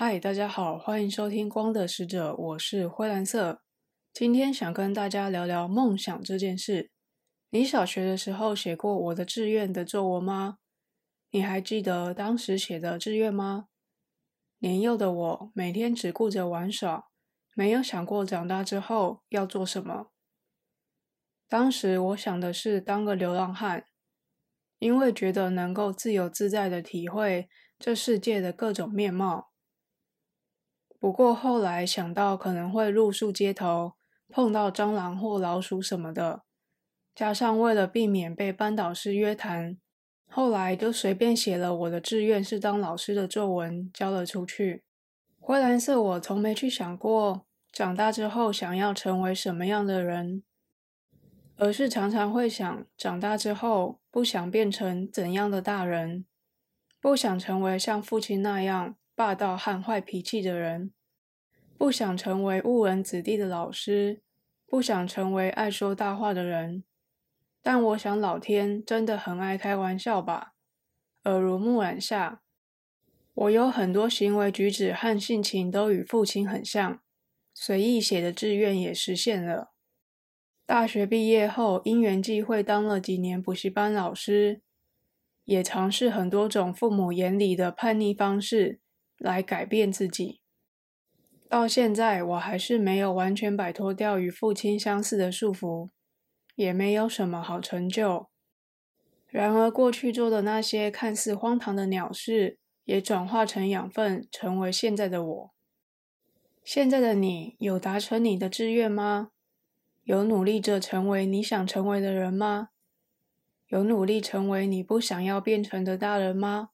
嗨，大家好，欢迎收听《光的使者》，我是灰蓝色。今天想跟大家聊聊梦想这件事。你小学的时候写过我的志愿的作文吗？你还记得当时写的志愿吗？年幼的我每天只顾着玩耍，没有想过长大之后要做什么。当时我想的是当个流浪汉，因为觉得能够自由自在的体会这世界的各种面貌。不过后来想到可能会露宿街头，碰到蟑螂或老鼠什么的。加上为了避免被班导师约谈，后来就随便写了我的志愿是当老师的作文，交了出去。灰蓝色，我从没去想过长大之后想要成为什么样的人，而是常常会想，长大之后不想变成怎样的大人，不想成为像父亲那样霸道和坏脾气的人，不想成为误人子弟的老师，不想成为爱说大话的人。但我想，老天真的很爱开玩笑吧？耳濡目染下，我有很多行为举止和性情都与父亲很像，随意写的志愿也实现了。大学毕业后，因缘际会当了几年补习班老师，也尝试很多种父母眼里的叛逆方式来改变自己。到现在，我还是没有完全摆脱掉与父亲相似的束缚。也没有什么好成就。然而，过去做的那些看似荒唐的鸟事，也转化成养分，成为现在的我。现在的你，有达成你的志愿吗？有努力着成为你想成为的人吗？有努力成为你不想要变成的大人吗？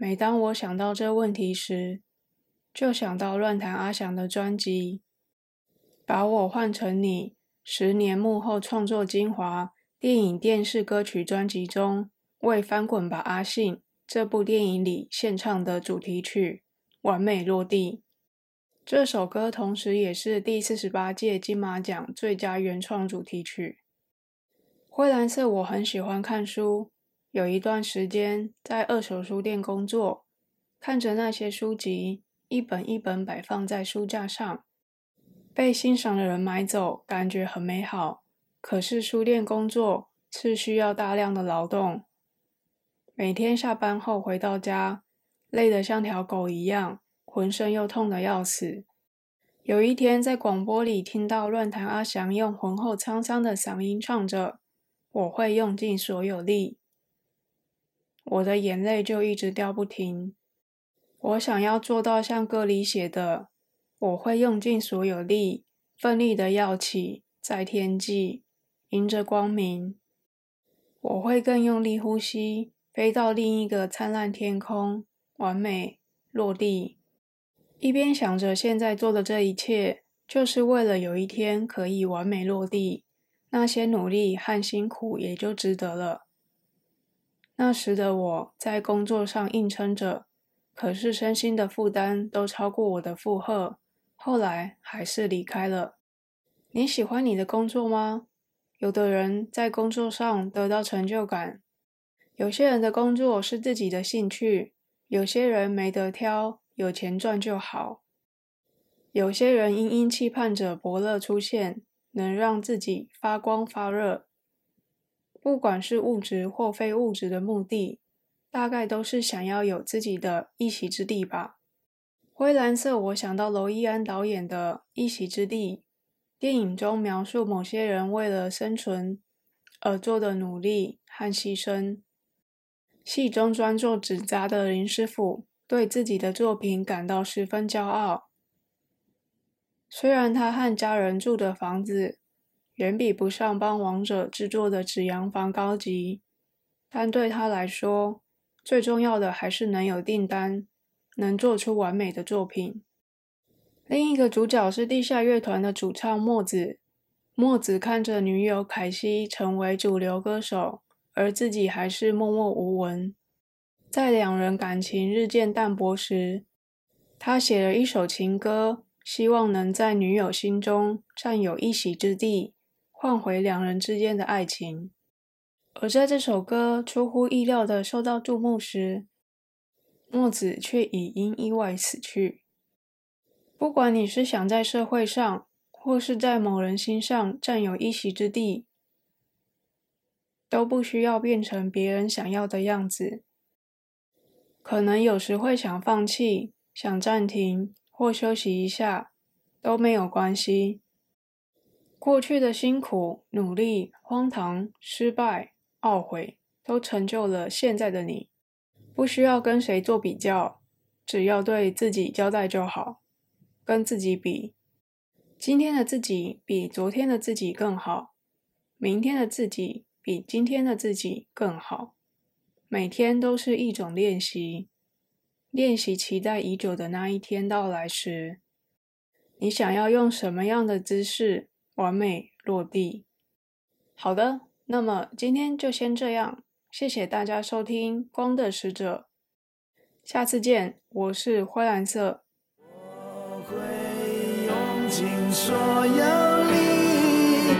每当我想到这问题时，就想到乱弹阿翔的专辑《把我换成你》。十年幕后创作精华，电影、电视、歌曲专辑中为《翻滚吧，阿信》这部电影里献唱的主题曲《完美落地》。这首歌同时也是第四十八届金马奖最佳原创主题曲。灰蓝色，我很喜欢看书，有一段时间在二手书店工作，看着那些书籍一本一本摆放在书架上。被欣赏的人买走，感觉很美好。可是书店工作是需要大量的劳动，每天下班后回到家，累得像条狗一样，浑身又痛得要死。有一天在广播里听到乱弹阿翔用浑厚沧桑的嗓音唱着“我会用尽所有力”，我的眼泪就一直掉不停。我想要做到像歌里写的。我会用尽所有力，奋力的要起，在天际，迎着光明。我会更用力呼吸，飞到另一个灿烂天空，完美落地。一边想着现在做的这一切，就是为了有一天可以完美落地，那些努力和辛苦也就值得了。那时的我在工作上硬撑着，可是身心的负担都超过我的负荷。后来还是离开了。你喜欢你的工作吗？有的人在工作上得到成就感，有些人的工作是自己的兴趣，有些人没得挑，有钱赚就好。有些人殷殷期盼着伯乐出现，能让自己发光发热。不管是物质或非物质的目的，大概都是想要有自己的一席之地吧。灰蓝色，我想到楼一安导演的《一席之地》，电影中描述某些人为了生存而做的努力和牺牲。戏中专做纸扎的林师傅对自己的作品感到十分骄傲。虽然他和家人住的房子远比不上帮王者制作的纸洋房高级，但对他来说，最重要的还是能有订单。能做出完美的作品。另一个主角是地下乐团的主唱墨子。墨子看着女友凯西成为主流歌手，而自己还是默默无闻。在两人感情日渐淡薄时，他写了一首情歌，希望能在女友心中占有一席之地，换回两人之间的爱情。而在这首歌出乎意料的受到注目时，墨子却已因意外死去。不管你是想在社会上，或是在某人心上占有一席之地，都不需要变成别人想要的样子。可能有时会想放弃、想暂停或休息一下，都没有关系。过去的辛苦、努力、荒唐、失败、懊悔，都成就了现在的你。不需要跟谁做比较，只要对自己交代就好。跟自己比，今天的自己比昨天的自己更好，明天的自己比今天的自己更好。每天都是一种练习，练习期待已久的那一天到来时，你想要用什么样的姿势完美落地？好的，那么今天就先这样，谢谢大家收听《光的使者》，下次见，我是灰蓝色。我会用尽所有力，